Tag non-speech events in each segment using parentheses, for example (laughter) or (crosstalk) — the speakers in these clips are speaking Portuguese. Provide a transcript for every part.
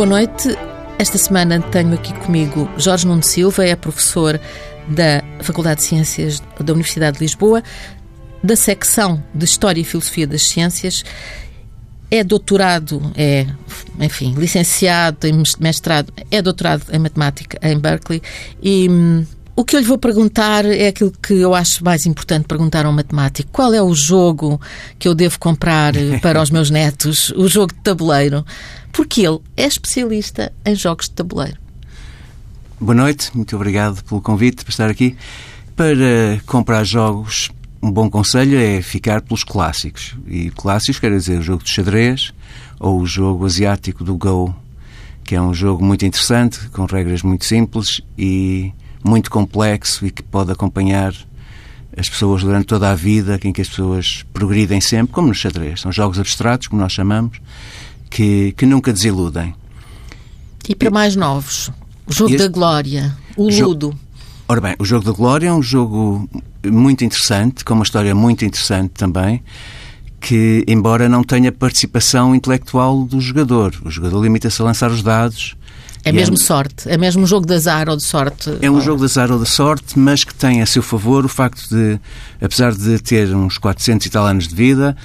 Boa noite. Esta semana tenho aqui comigo Jorge Nuno Silva, é professor da Faculdade de Ciências da Universidade de Lisboa, da secção de História e Filosofia das Ciências. É doutorado, é, enfim, licenciado, tem mestrado, é doutorado em matemática em Berkeley e hum, o que eu lhe vou perguntar é aquilo que eu acho mais importante perguntar a um matemático. Qual é o jogo que eu devo comprar para os meus netos? O jogo de tabuleiro. Porque ele é especialista em jogos de tabuleiro. Boa noite, muito obrigado pelo convite para estar aqui. Para comprar jogos, um bom conselho é ficar pelos clássicos. E clássicos quer dizer o jogo de xadrez ou o jogo asiático do Go, que é um jogo muito interessante, com regras muito simples e muito complexo e que pode acompanhar as pessoas durante toda a vida, em que as pessoas progridem sempre, como no xadrez. São jogos abstratos, como nós chamamos, que, que nunca desiludem. E para mais novos, o jogo este... da glória, o Ludo. Ora bem, o jogo da glória é um jogo muito interessante, com uma história muito interessante também, que, embora não tenha participação intelectual do jogador, o jogador limita-se a lançar os dados é mesmo é, sorte? É mesmo um jogo de azar ou de sorte? É um ou... jogo de azar ou de sorte, mas que tem a seu favor o facto de, apesar de ter uns 400 e tal anos de vida,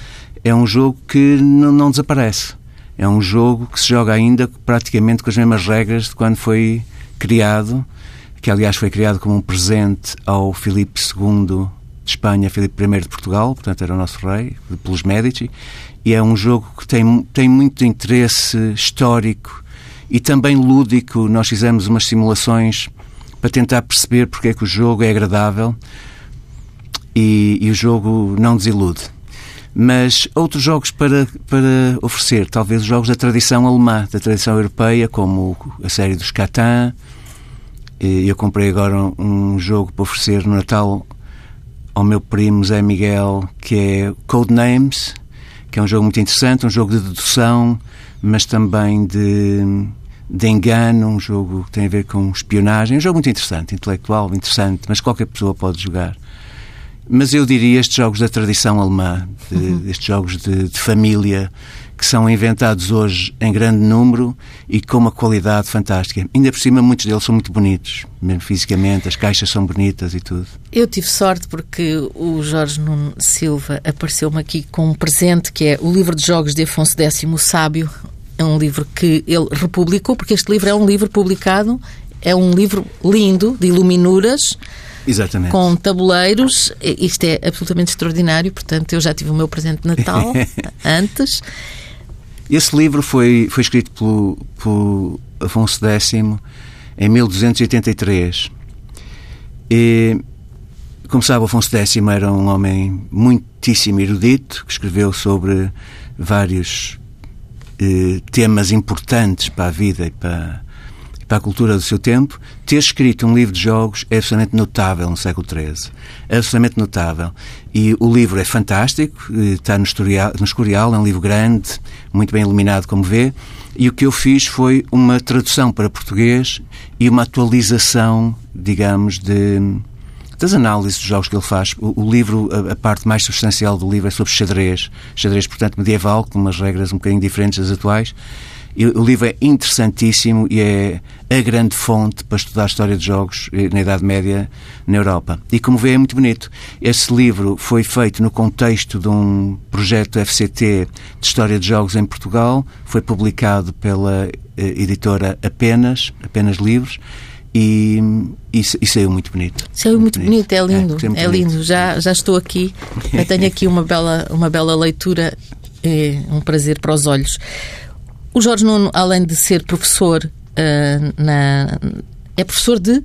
é um jogo que não, não desaparece. É um jogo que se joga ainda praticamente com as mesmas regras de quando foi criado, que aliás foi criado como um presente ao Filipe II de Espanha, Filipe I de Portugal, portanto era o nosso rei, pelos Medici, e é um jogo que tem, tem muito interesse histórico e também lúdico. Nós fizemos umas simulações para tentar perceber porque é que o jogo é agradável e, e o jogo não desilude. Mas outros jogos para, para oferecer, talvez os jogos da tradição alemã, da tradição europeia, como a série dos Catan. Eu comprei agora um jogo para oferecer no Natal ao meu primo Zé Miguel, que é Codenames, que é um jogo muito interessante, um jogo de dedução, mas também de, de engano, um jogo que tem a ver com espionagem. Um jogo muito interessante, intelectual, interessante, mas qualquer pessoa pode jogar. Mas eu diria estes jogos da tradição alemã, de, uhum. estes jogos de, de, família, que são inventados hoje em grande número e com uma qualidade fantástica. Ainda por cima, muitos deles são muito bonitos, mesmo fisicamente, as caixas são bonitas e tudo. Eu tive sorte porque o Jorge Nuno Silva apareceu-me aqui com um presente que é o livro de jogos de Afonso X, o Sábio, é um livro que ele republicou, porque este livro é um livro publicado, é um livro lindo, de iluminuras, Exatamente. com tabuleiros. Isto é absolutamente extraordinário, portanto, eu já tive o meu presente de Natal (laughs) antes. Esse livro foi, foi escrito pelo, pelo Afonso X em 1283. E, como sabe, Afonso X era um homem muitíssimo erudito, que escreveu sobre vários eh, temas importantes para a vida e para, para a cultura do seu tempo, ter escrito um livro de jogos é absolutamente notável no século XIII. É absolutamente notável. E o livro é fantástico, está no, historial, no Escorial, é um livro grande, muito bem iluminado, como vê. E o que eu fiz foi uma tradução para português e uma atualização, digamos, de das análises dos jogos que ele faz. O, o livro, a, a, parte mais substancial do livro é sobre xadrez. Xadrez, portanto, medieval, com umas regras um bocadinho diferentes das atuais. O livro é interessantíssimo e é a grande fonte para estudar a história de jogos eh, na Idade Média na Europa. E como vê, é muito bonito. Esse livro foi feito no contexto de um projeto FCT de história de jogos em Portugal, foi publicado pela eh, editora Apenas, Apenas Livros, e, e, e, saiu muito bonito. Saiu muito, muito bonito. bonito, é lindo, é, é lindo. Já, já estou aqui, eu tenho aqui uma bela, uma bela leitura, é um prazer para os olhos. O Jorge Nuno, além de ser professor uh, na, é professor de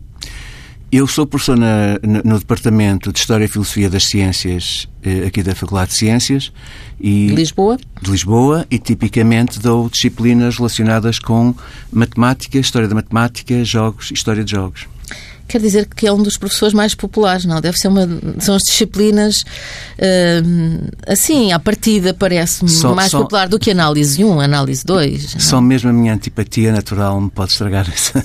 eu sou professor na, no Departamento de História e Filosofia das Ciências eh, aqui da Faculdade de Ciências e de Lisboa. De Lisboa e tipicamente dou disciplinas relacionadas com matemática, história da matemática, jogos, história de jogos. Quer dizer que é um dos professores mais populares, não? Deve ser uma. São as disciplinas. Uh, assim, à partida, parece-me mais só, popular do que análise 1, análise 2. Só não? mesmo a minha antipatia natural me pode estragar essa,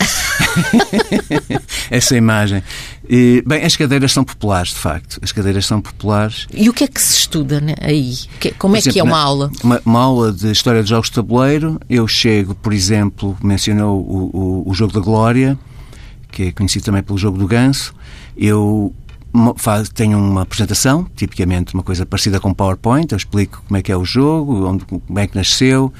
(laughs) essa imagem. E, bem, as cadeiras são populares, de facto. As cadeiras são populares. E o que é que se estuda né, aí? Como é exemplo, que é uma aula? Uma, uma, aula de História de Jogos de Tabuleiro. Eu chego, por exemplo, mencionou o, o, o Jogo da Glória que é conhecido também pelo jogo do ganso. Eu faz, tenho uma apresentação, tipicamente uma coisa parecida com PowerPoint, eu explico como é que é o jogo, onde, como é que nasceu.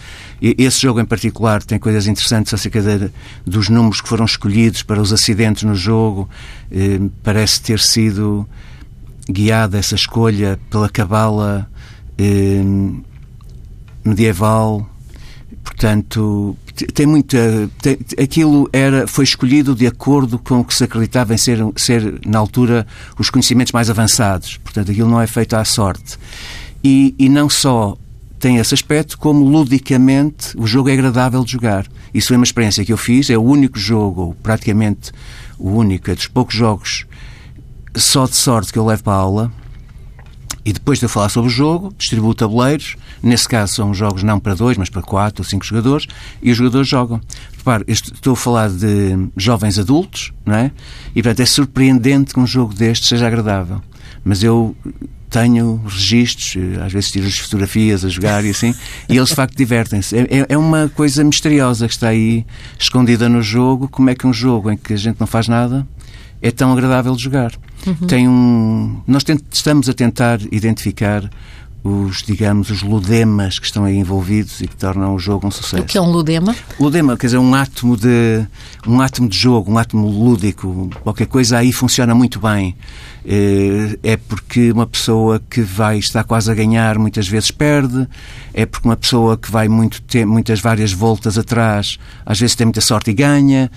E esse jogo em particular tem coisas interessantes acerca de, dos números que foram escolhidos para os acidentes no jogo. Eh, parece ter sido guiada essa escolha pela cabala eh, medieval. Portanto, tem muita. Tem, aquilo era, foi escolhido de acordo com o que se acreditava em ser, ser, na altura, os conhecimentos mais avançados. Portanto, aquilo não é feito à sorte. E, e não só tem esse aspecto, como ludicamente o jogo é agradável de jogar. Isso foi uma experiência que eu fiz, é o único jogo, praticamente o único, é dos poucos jogos só de sorte que eu levo para a aula e depois de eu falar sobre o jogo, distribuo tabuleiros. Nesse caso, são jogos não para dois, mas para quatro ou cinco jogadores. E os jogadores jogam. Repare, estou a falar de jovens adultos, não é? E, portanto, é surpreendente que um jogo deste seja agradável. Mas eu tenho registros, às vezes tiro as fotografias a jogar e assim, e eles de facto (laughs) divertem-se. É, é, é uma coisa misteriosa que está aí escondida no jogo. Como é que um jogo em que a gente não faz nada é tão agradável de jogar? Uhum. Tem um. Nós estamos a tentar identificar os, digamos, os ludemas que estão aí envolvidos e que tornam o jogo um sucesso. O que é um ludema? Ludema, quer dizer, um átomo de, um átomo de jogo, um átomo lúdico, qualquer coisa aí funciona muito bem. Eh, é porque uma pessoa que vai estar quase a ganhar muitas vezes perde, é porque uma pessoa que vai muito muitas várias voltas atrás às vezes tem muita sorte e ganha.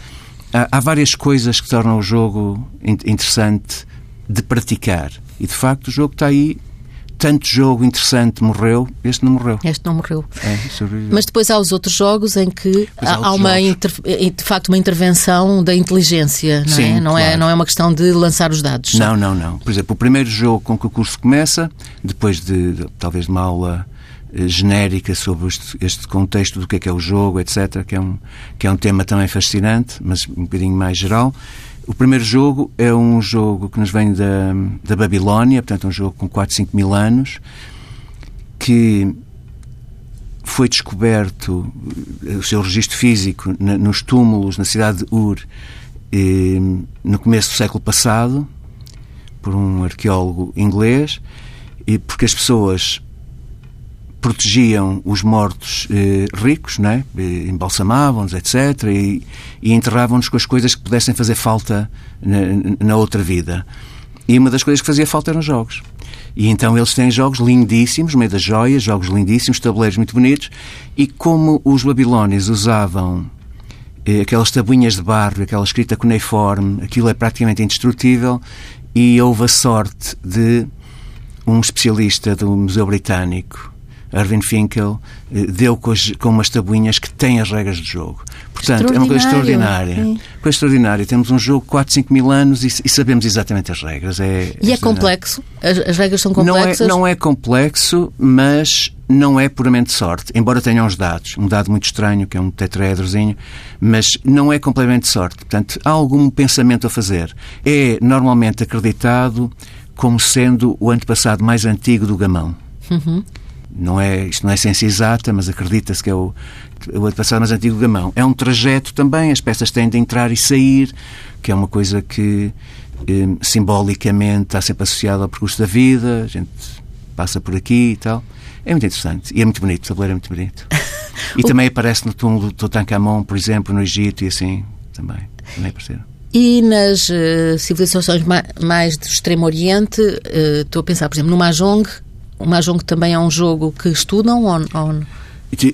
Há, há várias coisas que tornam o jogo interessante de praticar. E de facto o jogo está aí. Tanto jogo interessante morreu, este não morreu. Este não morreu. É, Mas depois há os outros jogos em que há, há uma inter, de facto uma intervenção da inteligência, não Sim, é? Não, é, claro. é? não é uma questão de lançar os dados. Não, não, não. Por exemplo, o primeiro jogo com que o curso começa, depois de, de talvez de uma aula eh, genérica sobre este, este, contexto do que é que é o jogo, etc., que é, um, que é um tema também fascinante, mas um bocadinho mais geral. O primeiro jogo é um jogo que nos vem da, da Babilónia, portanto, um jogo com 4, 5 mil anos, que foi descoberto eh, o seu registro físico nos túmulos na cidade de Ur eh, no começo do século passado por um arqueólogo inglês e porque as pessoas protegiam os mortos eh, ricos, né? embalsamavam-nos, etc., e, e enterravam-nos com as coisas que pudessem fazer falta na, na, outra vida. E uma das coisas que fazia falta eram jogos. E então eles têm jogos lindíssimos, meio das joias, jogos lindíssimos, tabuleiros muito bonitos, e como os babilónios usavam eh, aquelas tabuinhas de barro, aquela escrita cuneiforme, aquilo é praticamente indestrutível, e houve a sorte de um especialista do Museu Britânico Irving Finkel eh, deu com, as, com umas tabuinhas que têm as regras do jogo. Portanto, é uma coisa extraordinária. Sim. Coisa extraordinária. Temos um jogo de 4, 5 mil anos e, e sabemos exatamente as regras. É, e é, é complexo? As, as, regras são complexas? Não é, não é complexo, mas não é puramente sorte. Embora tenham uns dados. Um dado muito estranho, que é um tetraedrozinho, mas não é completamente sorte. Portanto, há algum pensamento a fazer. É normalmente acreditado como sendo o antepassado mais antigo do gamão. Uhum não é, isto não é ciência exata, mas acredita-se que é o, o antepassado mais antigo do gamão. É um trajeto também, as peças têm de entrar e sair, que é uma coisa que eh, simbolicamente está sempre associada ao percurso da vida, a gente passa por aqui e tal. É muito interessante e é muito bonito, o tabuleiro é muito bonito. (laughs) E também aparece no túmulo do Tutankhamon, por exemplo, no Egito e assim, também, também apareceram. E nas uh, civilizações mais do Extremo Oriente, uh, estou a pensar, por exemplo, no Mahjong, o Mahjong também é um jogo que estudam ou, ou...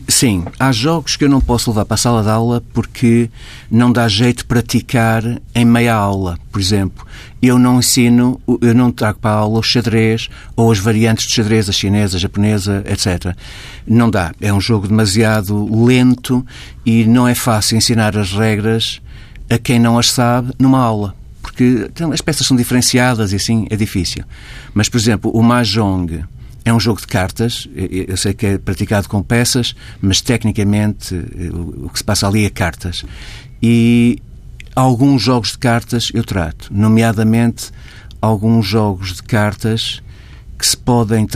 Sim, há jogos que eu não posso levar para a sala de aula porque não dá jeito praticar em meia aula. Por exemplo, eu não ensino, eu não trago para a aula o xadrez ou as variantes de xadrez, a chinesa, a japonesa, etc. Não dá. É um jogo demasiado lento e não é fácil ensinar as regras a quem não as sabe numa aula porque então, as peças são diferenciadas e assim é difícil. Mas, por exemplo, o Mahjong é um jogo de cartas, eu sei que é praticado com peças, mas tecnicamente eh, o que se passa ali é cartas. E alguns jogos de cartas eu trato, nomeadamente alguns jogos de cartas que se podem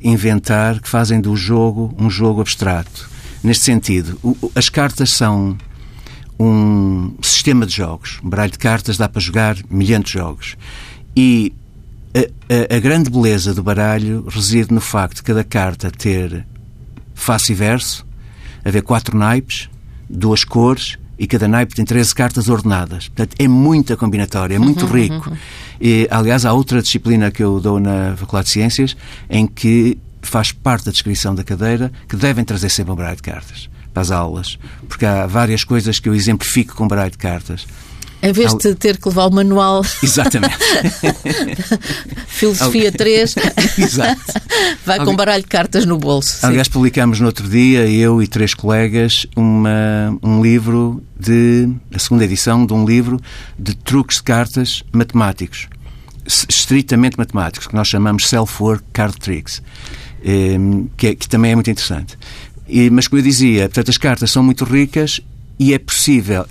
inventar que fazem do jogo um jogo abstrato. Neste sentido, as cartas são um sistema de jogos. Um baralho de cartas dá para jogar milhares de jogos. E a, a, a, grande beleza do baralho reside no facto de cada carta ter face e verso, haver quatro naipes, duas cores e cada naipe tem 13 cartas ordenadas. Portanto, é muita combinatória, é muito uhum, rico. Uhum. E, aliás, há outra disciplina que eu dou na Faculdade de Ciências em que faz parte da descrição da cadeira que devem trazer sempre um baralho de cartas para as aulas, porque há várias coisas que eu exemplifico com baralho de cartas. Em vez de ter que levar o manual. Exatamente. (laughs) Filosofia 3. (laughs) Exato. Vai com baralho de cartas no bolso. Aliás, sim. publicamos no outro dia, eu e três colegas, uma, um livro de. a segunda edição de um livro de truques de cartas matemáticos. Estritamente matemáticos, que nós chamamos Self-Work Card Tricks. Ehm, que, é, que também é muito interessante. E, mas, como eu dizia, portanto, as cartas são muito ricas e é possível.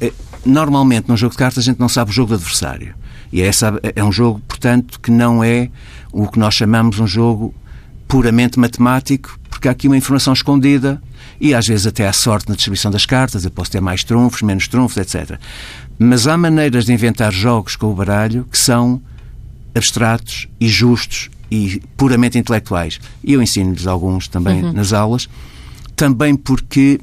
Normalmente, num jogo de cartas, a gente não sabe o jogo do adversário. E é, essa, é um jogo, portanto, que não é o que nós chamamos um jogo puramente matemático, porque há aqui uma informação escondida e às vezes até há sorte na distribuição das cartas. Eu posso ter mais trunfos, menos trunfos, etc. Mas há maneiras de inventar jogos com o baralho que são abstratos e justos e puramente intelectuais. E eu ensino-lhes alguns também uhum. nas aulas, também porque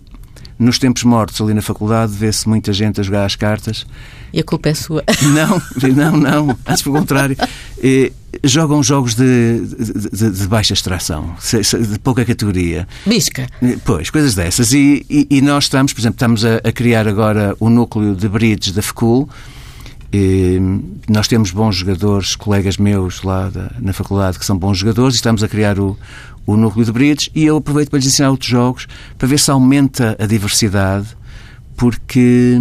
nos tempos mortos, ali na faculdade, vê-se muita gente a jogar as cartas. E a culpa é sua. Não, não, não. Antes, pelo contrário. Eh, jogam jogos de, de, de, baixa extração, de pouca categoria. Bisca. Pois, coisas dessas. E, e, e nós estamos, por exemplo, estamos a, a, criar agora o núcleo de bridge da FECUL. E nós temos bons jogadores, colegas meus lá da, na faculdade que são bons jogadores, e estamos a criar o, o núcleo de bridge e eu aproveito para lhes ensinar outros jogos para ver se aumenta a diversidade, porque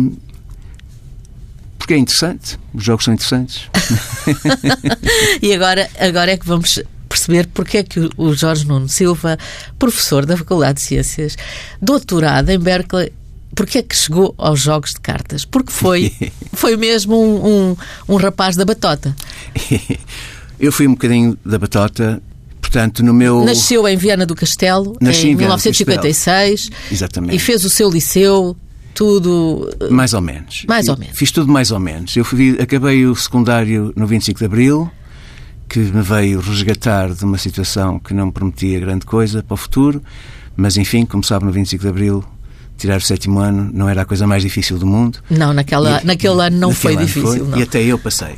porque é interessante. Os jogos são interessantes. (laughs) e agora, agora é que vamos perceber porque é que o Jorge Nuno Silva, professor da Faculdade de Ciências, doutorado em Berkeley, porque é que chegou aos jogos de cartas? Porque foi, (laughs) foi mesmo um, um, um rapaz da batota. Eu fui um bocadinho da batota Portanto, no meu... Nasceu em Viana do Castelo, Nasci em, 1956. Exatamente. E fez o seu liceu, tudo... Mais ou menos. Mais ou menos. Fiz tudo mais ou menos. Eu fui, acabei o secundário no 25 de Abril, que me veio resgatar de uma situação que não me prometia grande coisa para o futuro, mas enfim, como sabe, no 25 de Abril tirar o sétimo ano não era a coisa mais difícil do mundo. Não, naquela, e, naquele ano não foi difícil. Foi, e até eu passei.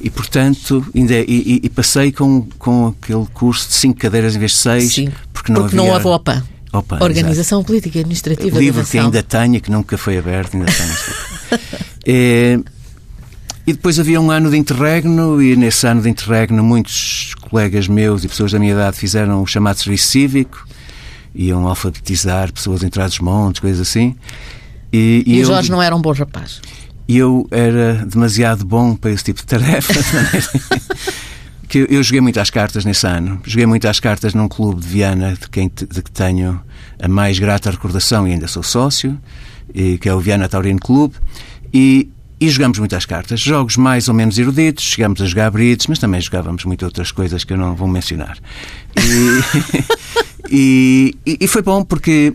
E, portanto, ainda, e, e, passei com, com aquele curso de cinco cadeiras em vez de seis, Sim, porque não porque havia... não houve OPA. Opa, Organização exato. Política e Administrativa. Livro que ainda tenho, que nunca foi aberto, ainda tenho. (laughs) é, e depois havia um ano de interregno, e nesse ano de interregno muitos colegas meus e pessoas da minha idade fizeram o chamado serviço cívico, iam alfabetizar pessoas em trás-montes, coisas assim. E, e, e o Jorge não era um bom rapaz? E eu era demasiado bom para esse tipo de tarefa. (laughs) que eu joguei muito às cartas nesse ano. Joguei muito às cartas num clube de Viana de, quem, de que tenho a mais grata recordação e ainda sou sócio, e, que é o Viana Taurino Clube. E, e jogamos muito às cartas. Jogos mais ou menos eruditos, chegamos a jogar brides, mas também jogávamos muito outras coisas que eu não vou mencionar. E, (laughs) e, e foi bom porque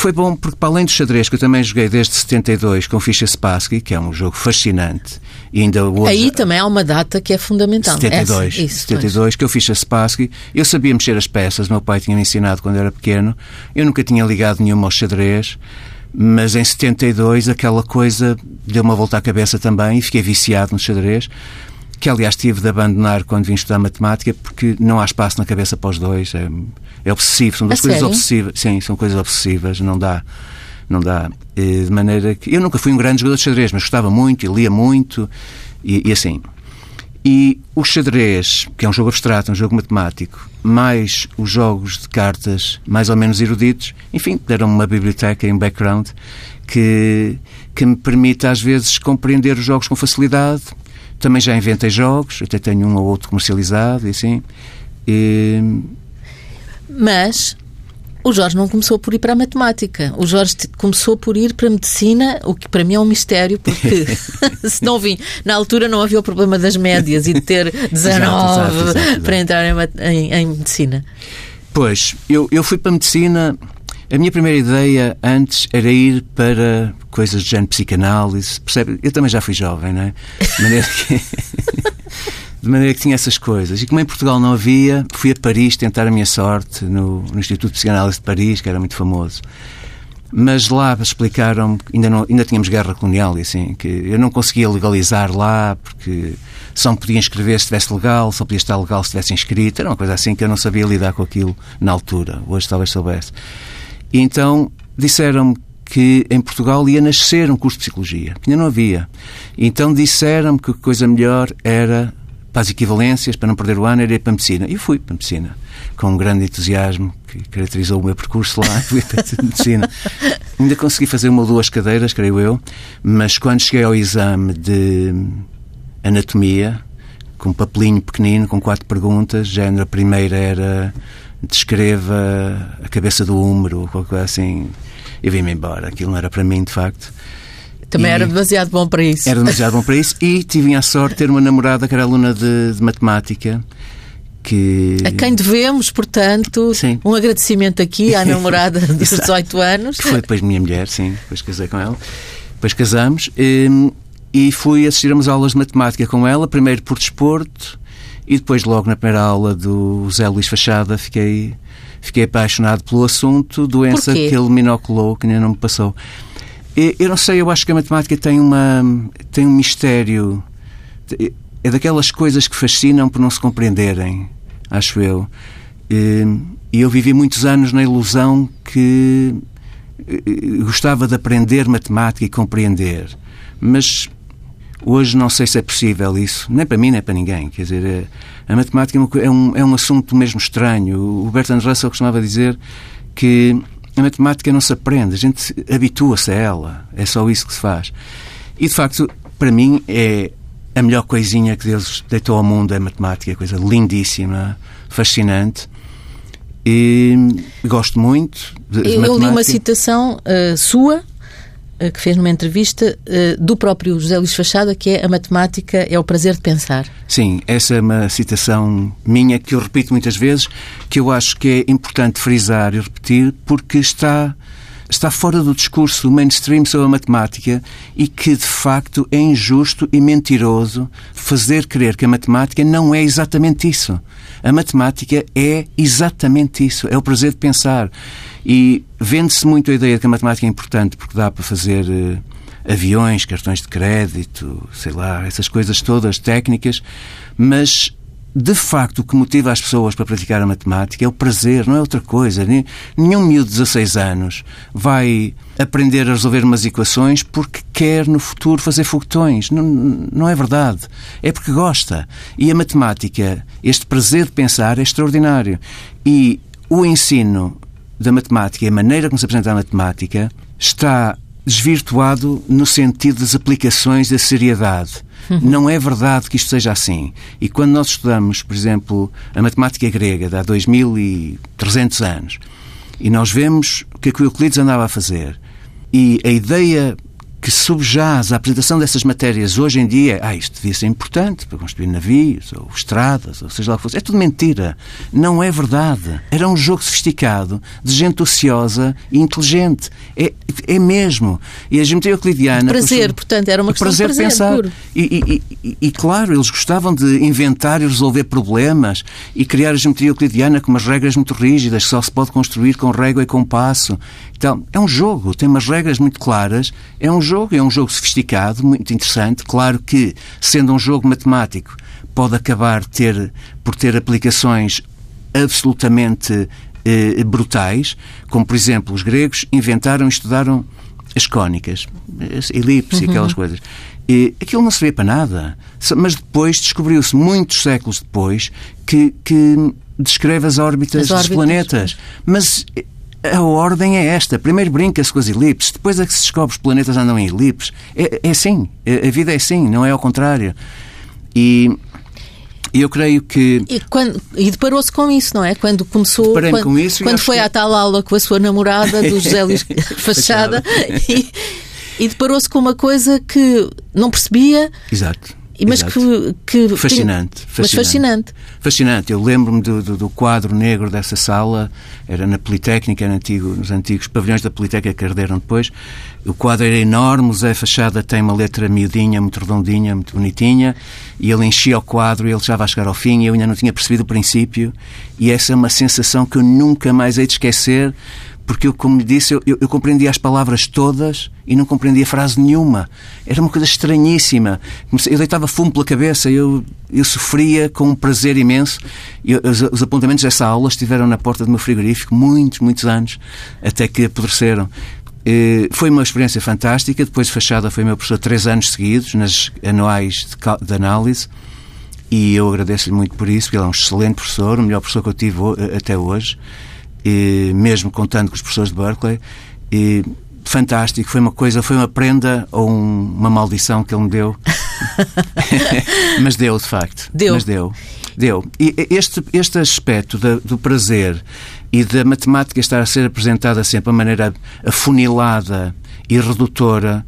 foi bom porque, para além do xadrez, que eu também joguei desde 72 com ficha Spassky, que é um jogo fascinante, e ainda hoje... Aí também há uma data que é fundamental. 72, Essa, isso, 72 que eu fiz a Spassky. Eu sabia mexer as peças, meu pai tinha me ensinado quando era pequeno. Eu nunca tinha ligado nenhuma ao xadrez, mas em 72 aquela coisa deu uma volta à cabeça também e fiquei viciado no xadrez que aliás tive de abandonar quando vim estudar matemática, porque não há espaço na cabeça para os dois. É, é obsessivo, são duas coisas obsessivas. Sim, são coisas obsessivas, não dá. Não dá. De maneira que. Eu nunca fui um grande jogador de xadrez, mas gostava muito e lia muito e, e assim. E o xadrez, que é um jogo abstrato, um jogo matemático, mais os jogos de cartas mais ou menos eruditos, enfim, deram-me uma biblioteca em background que, que me permite às vezes compreender os jogos com facilidade também já inventei jogos, até tenho um ou outro comercializado e assim. E... Mas o Jorge não começou por ir para a matemática. O Jorge começou por ir para a medicina, o que para mim é um mistério, porque (laughs) (laughs) se não vim, na altura não havia o problema das médias e de ter 19 (laughs) exato, exato, exato, para entrar em, em, em, medicina. Pois, eu, eu fui para a medicina. A minha primeira ideia antes era ir para coisas de género psicanálise, percebe? Eu também já fui jovem, não é? De maneira que. (laughs) de maneira que tinha essas coisas. E como em Portugal não havia, fui a Paris tentar a minha sorte no, no Instituto de Psicanálise de Paris, que era muito famoso. Mas lá explicaram ainda, não, ainda tínhamos guerra colonial e assim, que eu não conseguia legalizar lá porque só me podia inscrever se estivesse legal, só podia estar legal se estivesse inscrito. Era uma coisa assim que eu não sabia lidar com aquilo na altura. Hoje talvez soubesse. E então disseram-me que em Portugal ia nascer um curso de Psicologia, que ainda não havia. Então disseram-me que a coisa melhor era para as equivalências, para não perder o ano, era ir para a medicina. E fui para a medicina, com um grande entusiasmo que caracterizou o meu percurso lá, (laughs) fui para a medicina. Ainda consegui fazer uma ou duas cadeiras, creio eu, mas quando cheguei ao exame de anatomia, com um papelinho pequenino, com quatro perguntas, género, a primeira era descreva a cabeça do húmero, ou qualquer coisa assim, e vim-me embora. Aquilo não era para mim, de facto. Também e era demasiado bom para isso. Era demasiado bom para isso e tive a sorte de ter uma namorada que era aluna de, de matemática. Que... A quem devemos, portanto, sim. um agradecimento aqui à (laughs) namorada dos 18 anos. Que foi depois minha mulher, sim, depois casei com ela. Depois casamos e, hum, e fui assistir a aulas de matemática com ela, primeiro por desporto e depois, logo na primeira aula do Zé Luís Fachada, fiquei, fiquei apaixonado pelo assunto, doença que ele me inoculou, que ainda não me passou. Eu não sei, eu acho que a matemática tem, uma, tem um mistério. É daquelas coisas que fascinam por não se compreenderem, acho eu. E eu vivi muitos anos na ilusão que gostava de aprender matemática e compreender. Mas hoje não sei se é possível isso, nem para mim nem para ninguém. Quer dizer, a matemática é um, é um assunto mesmo estranho. O Bertrand Russell costumava dizer que a matemática não se aprende, a gente habitua-se a ela. É só isso que se faz. E, de facto, para mim, é a melhor coisinha que Deus deitou ao mundo é a matemática, coisa lindíssima, fascinante. E gosto muito de, Eu li uma citação uh, sua que fez numa entrevista eh, do próprio José Luís Fachada, que é a matemática é o prazer de pensar. Sim, essa é uma citação minha que eu repito muitas vezes, que eu acho que é importante frisar e repetir, porque está está fora do discurso mainstream sobre a matemática e que, de facto, é injusto e mentiroso fazer crer que a matemática não é exatamente isso. A matemática é exatamente isso. É o prazer de pensar. E vende-se muito a ideia de que a matemática é importante porque dá para fazer uh, aviões, cartões de crédito, sei lá, essas coisas todas técnicas, mas de facto, o que motiva as pessoas para praticar a matemática é o prazer, não é outra coisa. Nenhum miúdo de 16 anos vai aprender a resolver umas equações porque quer no futuro fazer foguetões. Não, não é verdade. É porque gosta. E a matemática, este prazer de pensar é extraordinário. E o ensino da matemática a maneira como se apresenta a matemática está desvirtuado no sentido das aplicações da seriedade. (laughs) Não é verdade que isto seja assim. E quando nós estudamos, por exemplo, a matemática grega de há 2300 anos, e nós vemos o que é que o Euclides andava a fazer, e a ideia que subjaz a apresentação dessas matérias hoje em dia, ah, isto devia ser importante para construir navios, ou estradas, ou seja lá o que fosse. É tudo mentira. Não é verdade. Era um jogo sofisticado, de gente ociosa e inteligente. É, é mesmo. E a geometria euclidiana... Prazer, portanto, era uma questão prazer de prazer pensar. Puro. E, e, e, e, claro, eles gostavam de inventar e resolver problemas e criar a geometria euclidiana com umas regras muito rígidas, que só se pode construir com régua e compasso. Então, é um jogo, tem umas regras muito claras, é um jogo, é um jogo sofisticado, muito interessante. Claro que, sendo um jogo matemático, pode acabar ter, por ter aplicações absolutamente eh, brutais, como, por exemplo, os gregos inventaram e estudaram as cónicas, elipse e uhum. aquelas coisas. E aquilo não servia para nada. Mas depois descobriu-se, muitos séculos depois, que, que descreve as órbitas, as órbitas dos planetas. Mas a ordem é esta. Primeiro brinca-se com as elipses, depois é que se descobre os planetas andam em elipses. É, é assim. A vida é assim, não é ao contrário. E eu creio que. E, quando, e deparou-se com isso, não é? Quando começou. Quando, com isso quando foi que... à tal aula com a sua namorada, do (laughs) José Luís Fachada, e, e deparou-se com uma coisa que não percebia. Exato. Mas que, que, fascinante, fascinante. Mas fascinante. Fascinante. Eu lembro-me do, do, do, quadro negro dessa sala, era na Politécnica, era antigo, nos antigos pavilhões da Politécnica que arderam depois. O quadro era enorme, o Zé Fachada tem uma letra miudinha, muito redondinha, muito bonitinha, e ele enchia o quadro e ele já vai chegar ao fim, e eu ainda não tinha percebido o princípio, e essa é uma sensação que eu nunca mais hei de esquecer, porque eu, como disse, eu, eu, compreendia as palavras todas e não compreendia frase nenhuma. Era uma coisa estranhíssima. Eu deitava fumo pela cabeça, eu, eu sofria com um prazer imenso. Eu, os, os, apontamentos dessa aula estiveram na porta do meu frigorífico muitos, muitos anos, até que apodreceram. E foi uma experiência fantástica. Depois de Fachada foi meu professor três anos seguidos, nas anuais de, de análise. E eu agradeço-lhe muito por isso, porque ele é um excelente professor, o melhor professor que eu tive até hoje e, mesmo contando com os professores de Berkeley. E, fantástico, foi uma coisa, foi uma prenda ou um, uma maldição que ele me deu. (laughs) Mas deu, de facto. Deu. Mas deu. Deu. E este, este aspecto da, do prazer e da matemática estar a ser apresentada sempre de maneira afunilada e redutora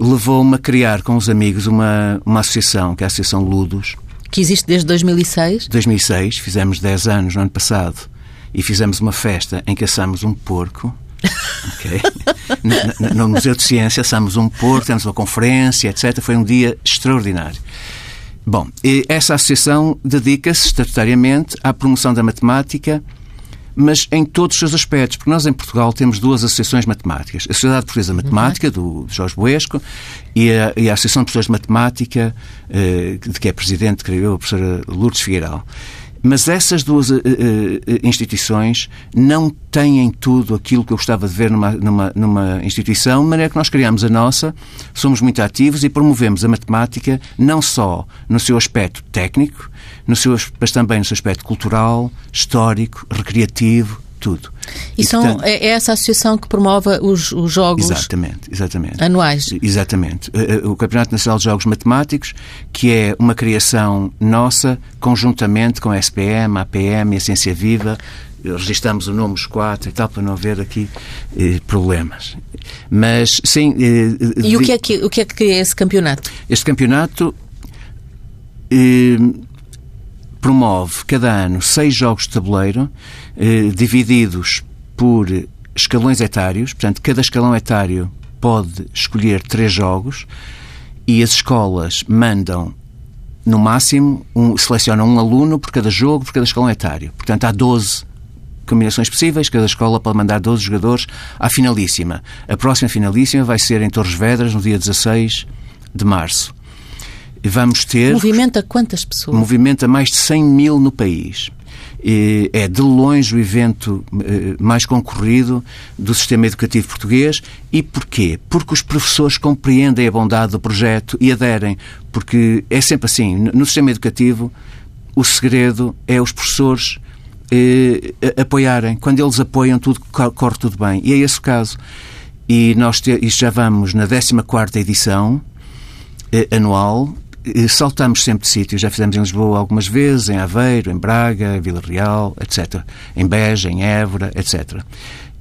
levou-me a criar com os amigos uma, uma associação, que é a Associação Ludos. Que existe desde 2006? 2006, fizemos 10 anos no ano passado e fizemos uma festa em que assamos um porco. Okay. (laughs) no, no, Museu de Ciência assamos um porco, temos uma conferência, etc. Foi um dia extraordinário. Bom, essa associação dedica-se estatutariamente à promoção da matemática, mas em todos os seus aspectos, porque nós em Portugal temos duas associações matemáticas. A Sociedade Portuguesa de Matemática, do Jorge Boesco, e a, e a Associação de Professores de Matemática, eh, de que é presidente, creio eu, a professora Lourdes Figueiredo. Mas essas duas uh, uh, instituições não têm tudo aquilo que eu gostava de ver numa, numa, numa instituição, de maneira que nós criamos a nossa, somos muito ativos e promovemos a matemática não só no seu aspecto técnico, no seu, mas também no seu aspecto cultural, histórico, recreativo, tudo. E, e são, portanto, é, é essa associação que promove os, os jogos exatamente, exatamente. anuais? Exatamente. Eh, eh, o Campeonato Nacional de Jogos Matemáticos, que é uma criação nossa, conjuntamente com a SPM, a APM e a Ciência Viva, registramos o nome dos quatro e tal, para não haver aqui eh, problemas. Mas, sim... Eh, e o que, é que, o que é que é esse campeonato? Este campeonato... Eh, promove cada ano seis jogos de tabuleiro eh, divididos por escalões etários, portanto, cada escalão etário pode escolher três jogos e as escolas mandam, no máximo, um, selecionam um aluno por cada jogo, por cada escalão etário. Portanto, há 12 combinações possíveis, cada escola pode mandar 12 jogadores à finalíssima. A próxima finalíssima vai ser em Torres Vedras, no dia 16 de março vamos ter. Movimenta quantas pessoas? Movimenta mais de 100 mil no país. É de longe o evento eh, mais concorrido do sistema educativo português. E porquê? Porque os professores compreendem a bondade do projeto e aderem. Porque é sempre assim. No sistema educativo, o segredo é os professores eh, apoiarem. Quando eles apoiam, tudo corre tudo bem. E é esse o caso. E nós te, já vamos na 14 edição eh, anual saltamos sempre de sítio. Já fizemos em Lisboa algumas vezes, em Aveiro, em Braga, em Vila Real, etc. Em Beja, em Évora, etc.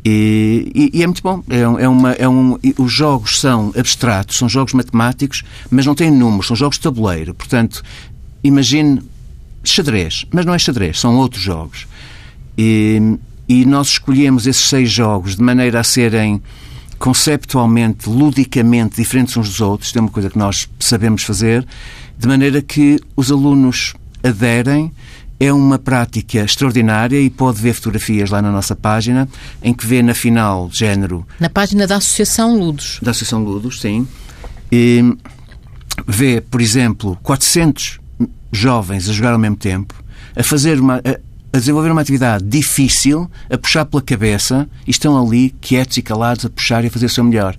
E, e, e, é muito bom. É, é uma, é um, os jogos são abstratos, são jogos matemáticos, mas não têm números, são jogos de tabuleiro. Portanto, imagine xadrez, mas não é xadrez, são outros jogos. E, e nós escolhemos esses seis jogos de maneira a serem conceptualmente, ludicamente diferentes uns dos outros, é uma coisa que nós sabemos fazer, de maneira que os alunos aderem. É uma prática extraordinária e pode ver fotografias lá na nossa página, em que vê na final género. Na página da Associação Ludos. Da Associação Ludos, sim. E vê, por exemplo, 400 jovens a jogar ao mesmo tempo, a fazer uma, a desenvolver uma atividade difícil, a puxar pela cabeça, e estão ali quietos e calados a puxar e a fazer o seu melhor.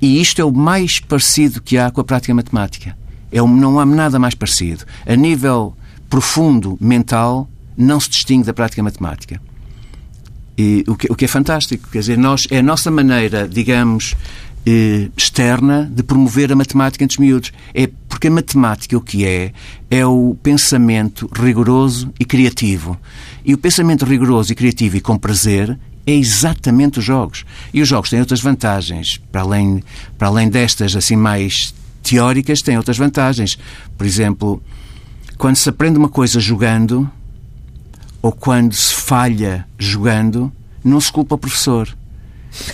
E isto é o mais parecido que há com a prática matemática. É um, não há nada mais parecido. A nível profundo, mental, não se distingue da prática matemática. E, o, que, o que é fantástico. Quer dizer, nós, é a nossa maneira, digamos, eh, externa de promover a matemática entre os miúdos. É porque a matemática o que é? É o pensamento rigoroso e criativo. E o pensamento rigoroso e criativo e com prazer é exatamente os jogos. E os jogos têm outras vantagens, para além, para além destas assim mais teóricas, têm outras vantagens. Por exemplo, quando se aprende uma coisa jogando, ou quando se falha jogando, não se culpa o professor.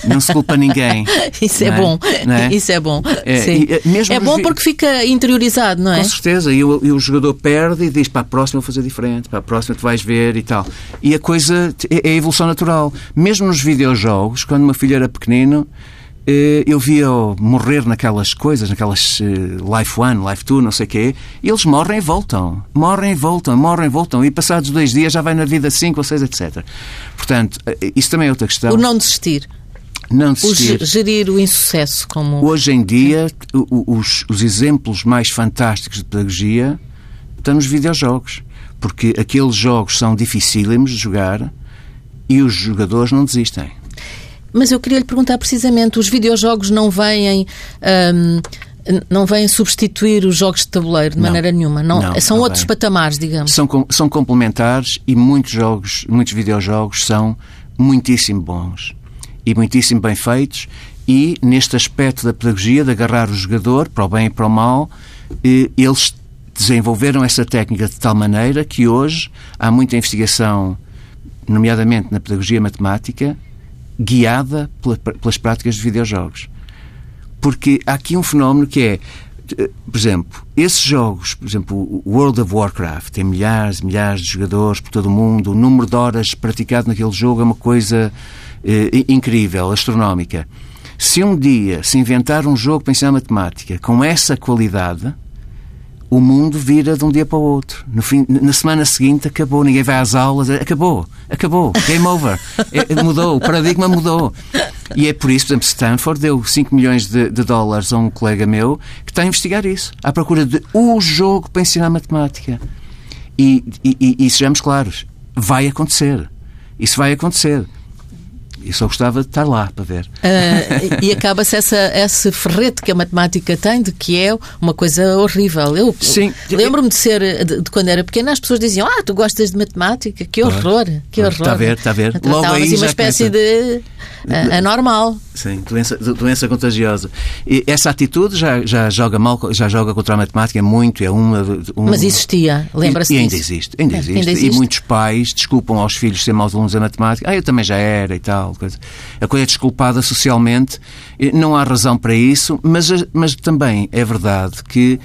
Não se culpa ninguém. (laughs) Isso é, é, bom. É? Isso é bom. É, e, eh, mesmo é bom vi... porque fica interiorizado, não é? Com certeza. E o, e o, jogador perde e diz para a próxima vou fazer diferente, para a próxima tu vais ver e tal. E a coisa é, é a evolução natural. Mesmo nos videojogos, quando uma filha era pequenino, eh, eu via morrer naquelas coisas, naquelas eh, Life One, Life Two, não sei o quê, e eles morrem e voltam. Morrem e voltam, morrem e voltam. E passados dois dias já vai na vida cinco ou seis, etc. Portanto, isso também é outra questão. O não desistir não desistir. O gerir o insucesso como... Hoje em dia, os, os exemplos mais fantásticos de pedagogia estão nos videojogos. Porque aqueles jogos são dificílimos de jogar e os jogadores não desistem. Mas eu queria lhe perguntar precisamente, os videojogos não vêm... Hum, não vêm substituir os jogos de tabuleiro de não, maneira nenhuma. Não, não são não outros vem. patamares, digamos. São, são complementares e muitos jogos, muitos videojogos são muitíssimo bons e muitíssimo bem feitos, e neste aspecto da pedagogia, de agarrar o jogador para o bem e para o mal, eles desenvolveram essa técnica de tal maneira que hoje há muita investigação, nomeadamente na pedagogia matemática, guiada pelas práticas de videojogos. Porque há aqui um fenómeno que é, por exemplo, esses jogos, por exemplo, o World of Warcraft, tem milhares e milhares de jogadores por todo o mundo, o número de horas praticado naquele jogo é uma coisa eh, incrível, astronómica. Se um dia se inventar um jogo para ensinar matemática com essa qualidade, o mundo vira de um dia para o outro. Fim, na semana seguinte acabou, ninguém vai às aulas, acabou, acabou, game over. (laughs) É, mudou, o paradigma mudou. E é por isso, por exemplo, Stanford deu 5 milhões de, de, dólares a um colega meu que está a investigar isso, à procura de um jogo para ensinar matemática. E, e, e sejamos claros, vai acontecer. Isso vai acontecer. Eu só gostava de estar lá para ver. Uh, e acaba-se esse ferrete que a matemática tem, de que é uma coisa horrível. Eu lembro-me de ser, de, de, quando era pequena, as pessoas diziam: Ah, tu gostas de matemática? Que horror, que horror. Está a ver, está a ver. Logo aí assim uma espécie de uh, anormal. Sim, doença, doença contagiosa. E essa atitude já, já joga mal, já joga contra a matemática é muito, é uma. uma Mas existia, lembra-se E ainda disso. existe, ainda, existe. ainda existe. E muitos pais desculpam aos filhos ser maus alunos da matemática. Ah, eu também já era e tal. A coisa é desculpada socialmente, não há razão para isso, mas, mas também é verdade que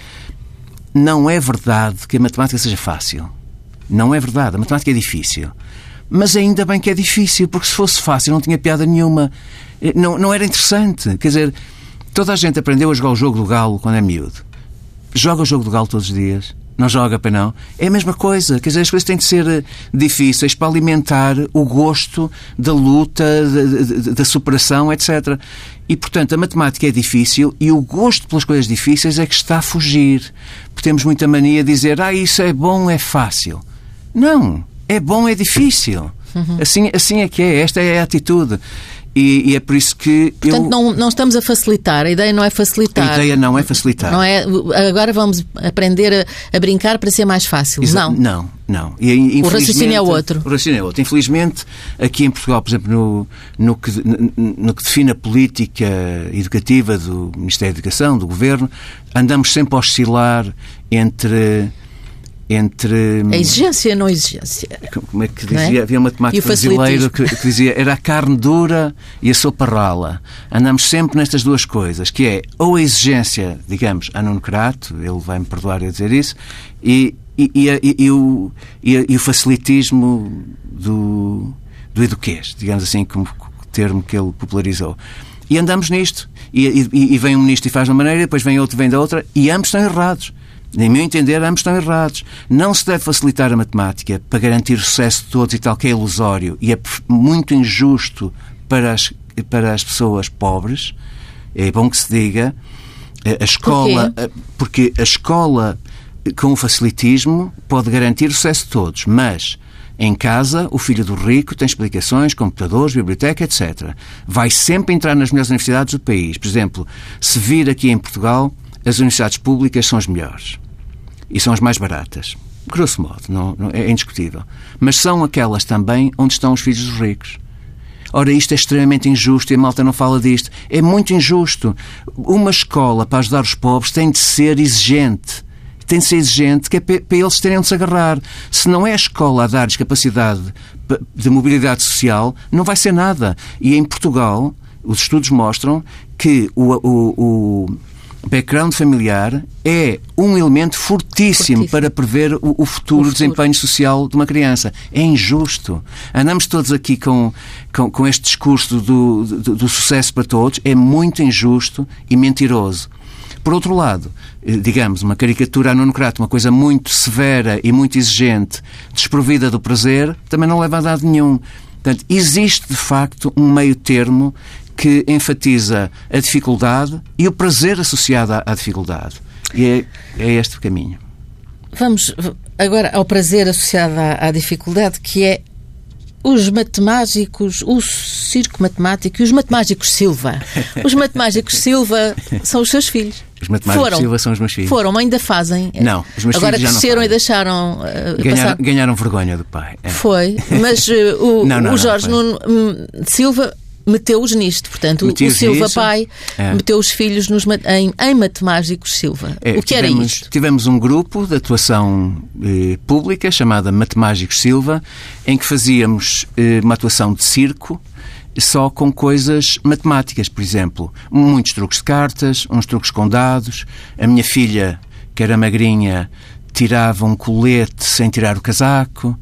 não é verdade que a matemática seja fácil. Não é verdade. A matemática é difícil. Mas ainda bem que é difícil, porque se fosse fácil não tinha piada nenhuma. Eh, não, não era interessante. Quer dizer, toda a gente aprendeu a jogar o jogo do galo quando é miúdo. Joga o jogo do galo todos os dias. Não joga, para não. É a mesma coisa. Quer dizer, as coisas têm de ser eh, difíceis para alimentar o gosto da luta, da, da superação, etc. E, portanto, a matemática é difícil e o gosto pelas coisas difíceis é que está a fugir. Porque temos muita mania de dizer, ah, isso é bom, é fácil. Não é bom, é difícil. Uhum. Assim, assim é que é, esta é a atitude. E, e, é por isso que. Portanto, eu... não, não estamos a facilitar, a ideia não é facilitar. A ideia não é facilitar. Não é, agora vamos aprender a, a brincar para ser mais fácil. Exa não. Não, não. E, o raciocínio é outro. O raciocínio é outro. Infelizmente, aqui em Portugal, por exemplo, no, no, que, no que define a política educativa do Ministério da Educação, do Governo, andamos sempre a oscilar entre entre. A exigência e a não exigência. Como é que dizia? É? Havia um matemático brasileiro que, que, dizia era a carne dura e a sopa rala. Andamos sempre nestas duas coisas, que é ou a exigência, digamos, anonocrato, ele vai-me perdoar a dizer isso, e, e, e, e o, e, o facilitismo do, do eduquês, digamos assim, como termo que ele popularizou. E andamos nisto. E, e, e vem um ministro e faz de uma maneira, depois vem outro e vem da outra, e ambos estão errados. Em meu entender, ambos estão errados. Não se deve facilitar a matemática para garantir o sucesso de todos e tal, que é ilusório e é muito injusto para as, para as pessoas pobres. É bom que se diga. A escola, porque a escola com o facilitismo pode garantir o sucesso de todos, mas em casa, o filho do rico tem explicações, computadores, biblioteca, etc. Vai sempre entrar nas melhores universidades do país. Por exemplo, se vir aqui em Portugal, as universidades públicas são as melhores e são as mais baratas. Grosso modo, não, não, é indiscutível. Mas são aquelas também onde estão os filhos dos ricos. Ora, isto é extremamente injusto e a malta não fala disto. É muito injusto. Uma escola para ajudar os pobres tem de ser exigente. Tem de ser exigente, que é para eles terem onde se agarrar. Se não é a escola a dar-lhes capacidade de mobilidade social, não vai ser nada. E em Portugal, os estudos mostram que o, o, o background familiar é um elemento fortíssimo, fortíssimo. para prever o, o, futuro, o, futuro, desempenho social de uma criança. É injusto. Andamos todos aqui com, com, com este discurso do, do, do sucesso para todos. É muito injusto e mentiroso. Por outro lado, eh, digamos, uma caricatura anonocrata, uma coisa muito severa e muito exigente, desprovida do prazer, também não leva a dado nenhum. Portanto, existe de facto um meio termo que enfatiza a dificuldade e o prazer associado à, à dificuldade. E é, é este o caminho. Vamos agora ao prazer associado à, à dificuldade, que é os matemáticos, o circo matemático e os matemáticos Silva. Os matemáticos Silva são os seus filhos. Os matemáticos foram, Silva são os meus filhos. Foram, ainda fazem. Não, os meus Agora filhos cresceram e deixaram. Uh, ganharam, ganharam, vergonha do pai. É. Foi, mas uh, o, (laughs) não, não, o Jorge não, Nuno hum, Silva meteu-os nisto. Portanto, o Silva isso. pai é. meteu os filhos nos, em, em Matemáticos Silva. É, o que tivemos, era isto? Tivemos um grupo de atuação eh, pública chamada Matemáticos Silva, em que fazíamos eh, uma atuação de circo só com coisas matemáticas, por exemplo. Muitos truques de cartas, uns truques com dados. A minha filha, que era magrinha, tirava um colete sem tirar o casaco.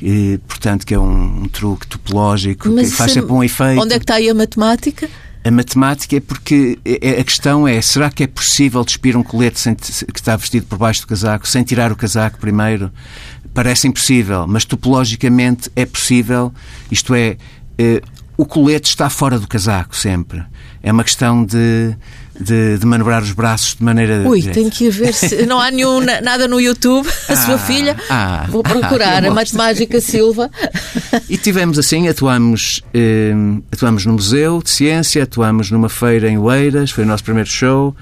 E, portanto, que é um, um truque topológico Mas que faz sempre um efeito. Onde é que está aí a matemática? A matemática é porque é, é, a questão é: será que é possível despir um colete sem, que está vestido por baixo do casaco, sem tirar o casaco primeiro? Parece impossível, mas topologicamente é possível. Isto é, eh, o colete está fora do casaco sempre. É uma questão de de, de, manobrar os braços de maneira. Ui, tenho que ver se. Não há nenhum, nada no YouTube. A ah, sua filha. Ah, Vou procurar ah, a Matemática Silva. E tivemos assim, atuamos, eh, atuamos no Museu de Ciência, atuamos numa feira em Oeiras, foi o nosso primeiro show.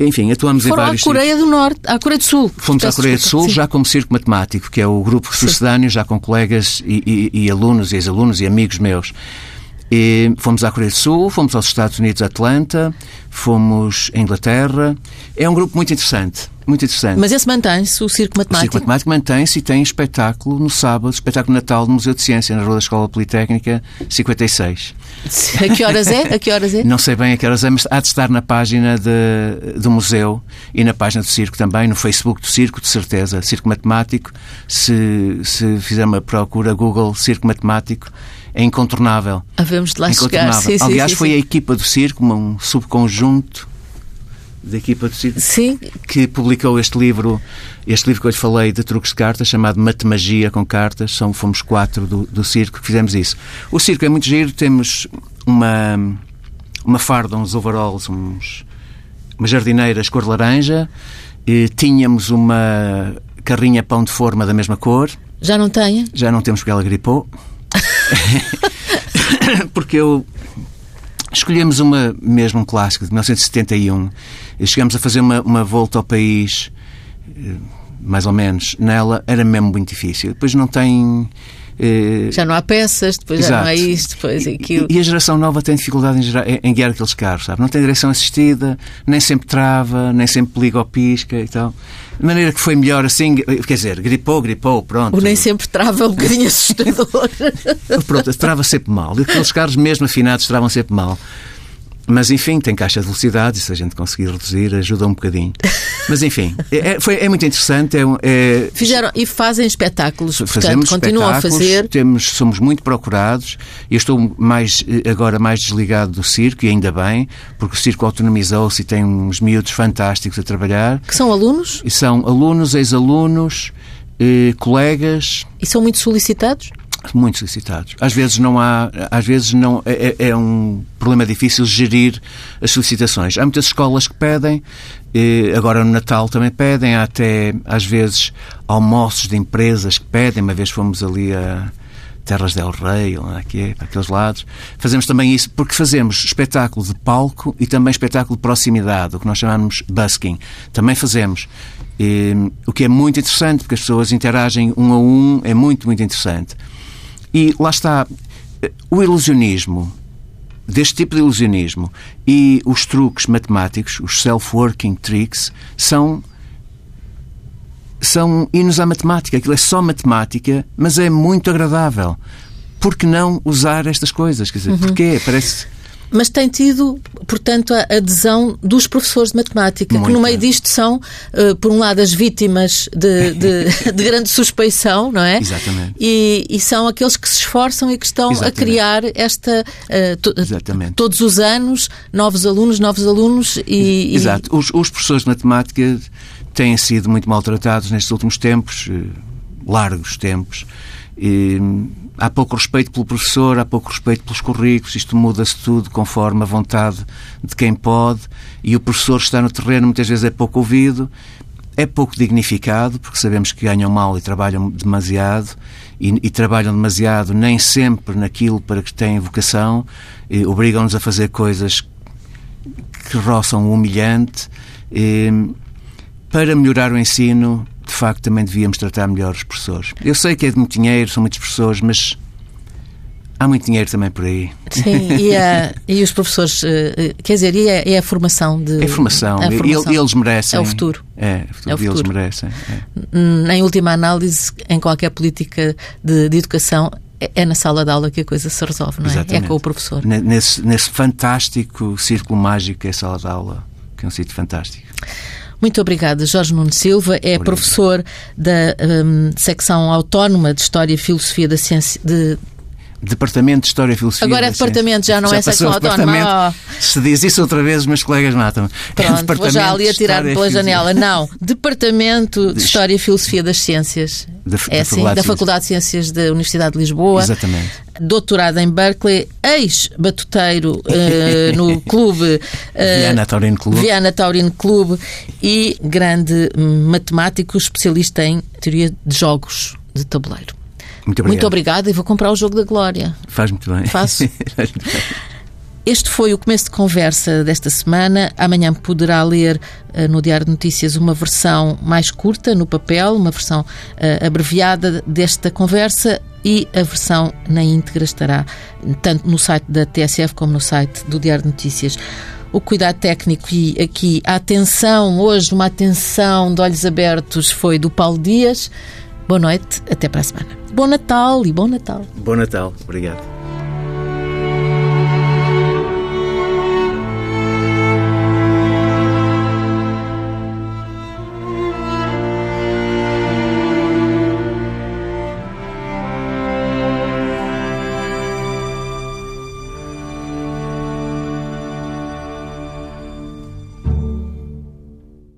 Enfim, atuamos Foram em vários. à Coreia do Norte, à Coreia do Sul. Fomos à Coreia do Sul sim. já como circo matemático, que é o grupo sucedâneo, já com colegas e, e, e alunos e ex-alunos e amigos meus. E fomos à Coreia do Sul, fomos aos Estados Unidos, Atlanta, fomos à Inglaterra. É um grupo muito interessante. Muito interessante. Mas esse mantém-se, o Circo Matemático? O Circo Matemático mantém-se e tem espetáculo no sábado, espetáculo Natal do Museu de Ciência, na Rua da Escola Politécnica 56. (laughs) A que horas é? A que horas é? Não sei bem a que horas é, mas há de estar na página de, do museu e na página do Circo também, no Facebook do Circo, de certeza. Circo Matemático. Se, se fizer uma procura Google Circo Matemático, é incontornável. Havemos de lá chegar. Sim, Aliás, sim, foi sim. a equipa do circo, um subconjunto da equipa do circo sim. que publicou este livro, este livro que eu lhe falei de truques de cartas, chamado Matemagia com Cartas. São, fomos quatro do, do circo que fizemos isso. O circo é muito giro, temos uma, uma farda, uns overalls, uns, umas jardineiras cor laranja, e tínhamos uma carrinha pão de forma da mesma cor. Já não tem? Já não temos porque ela gripou. (laughs) Porque eu escolhemos uma, mesmo um clássico de 1971. Chegamos a fazer uma, uma volta ao país, eh, mais ou menos. Nela era mesmo muito difícil. Depois não tem. Eh, já não há peças, depois Exato. já não há isto, depois aquilo. E, e a geração nova tem dificuldade em, em, guiar aqueles carros, sabe? Não tem direção assistida, nem sempre trava, nem sempre liga ou pisca e tal. De maneira que foi melhor assim, quer dizer, gripou, gripou, pronto. O nem sempre trava é um bocadinho (laughs) assustador. pronto, trava sempre mal. E aqueles carros mesmo afinados travam sempre mal. Mas enfim, tem caixa de velocidade e se a gente conseguir reduzir, ajuda um bocadinho. (laughs) Mas enfim, é, é foi, é muito interessante. É, é, Fizeram e fazem espetáculos, portanto, continuam a fazer. Temos, somos muito procurados. Eu estou mais, agora mais desligado do circo e ainda bem, porque o circo autonomizou-se e tem uns miúdos fantásticos a trabalhar. Que são alunos? E são alunos, ex-alunos, eh, colegas. E são muito solicitados? Muito solicitados. Às vezes não há, às vezes não é, é, é, um problema difícil gerir as solicitações. Há muitas escolas que pedem, agora no Natal também pedem, há até às vezes almoços de empresas que pedem. Uma vez fomos ali a Terras del Rei, aqui é, para aqueles lados. Fazemos também isso porque fazemos espetáculo de palco e também espetáculo de proximidade, o que nós chamamos busking. Também fazemos. E, o que é muito interessante, porque as pessoas interagem um a um, é muito, muito interessante. E lá está, o ilusionismo, deste tipo de ilusionismo, e os truques matemáticos, os self-working tricks, são são hinos à matemática. Aquilo é só matemática, mas é muito agradável. Por que não usar estas coisas? Quer dizer, uhum. porquê? Parece. Mas tem tido, portanto, a adesão dos professores de matemática, Muito. que no meio disto são, uh, por um lado, as vítimas de, de, (laughs) de, grande suspeição, não é? Exatamente. E, e, são aqueles que se esforçam e que estão Exatamente. a criar esta. Uh, to, Exatamente. Todos os anos, novos alunos, novos alunos e. Exato. E... Os, os professores de matemática têm sido muito maltratados nestes últimos tempos, eh, largos tempos. E há pouco respeito pelo professor, há pouco respeito pelos currículos, isto muda-se tudo conforme a vontade de quem pode, e o professor está no terreno muitas vezes é pouco ouvido, é pouco dignificado, porque sabemos que ganham mal e trabalham demasiado, e, e trabalham demasiado nem sempre naquilo para que têm vocação, obrigam-nos a fazer coisas que roçam o humilhante. E, para melhorar o ensino, de facto, também devíamos tratar melhor os professores. Eu sei que é de muito dinheiro, são muitas pessoas, mas há muito dinheiro também por aí. Sim, e, a, (laughs) e os professores, eh, eh, quer dizer, e a, e a formação de. É a formação, a formação. eles merecem. É o futuro. É, o futuro, é o futuro. eles merecem. É. Em última análise, em qualquer política de, de educação, é, é na sala de aula que a coisa se resolve, não é? Exatamente. É com o professor. Nesse, nesse fantástico círculo mágico que é a sala de aula, que é um sítio fantástico. Muito obrigada, Jorge Nuno Silva. É Obrigado. professor da um, secção autónoma de História e Filosofia da Ciência. De, Departamento de História e Filosofia. Agora é departamento, já não já é secção autónoma. Oh. Se diz isso outra vez, meus colegas matam-me. Pronto, é vou já ali a tirar pela janela. Não, (laughs) Departamento de História e Filosofia das Ciências. Da, é assim, da Faculdade de Ciências da Universidade de Lisboa. Exatamente. Doutorado em Berkeley, ex-batuteiro uh, no (laughs) clube uh, Viana Taurino Clube. Viana Taurino Clube e grande matemático especialista em teoria de jogos de tabuleiro. Muito obrigado. Muito obrigada e vou comprar o jogo da Glória. Faz muito bem. Faço. (laughs) Este foi o começo de conversa desta semana. Amanhã poderá ler uh, no Diário de Notícias uma versão mais curta, no papel, uma versão uh, abreviada desta conversa e a versão na íntegra estará tanto no site da TSF como no site do Diário de Notícias o cuidado técnico e aqui a atenção, hoje uma atenção de olhos abertos foi do Paulo Dias. Boa noite, até para a semana. Bom Natal e bom Natal. Bom Natal, obrigado.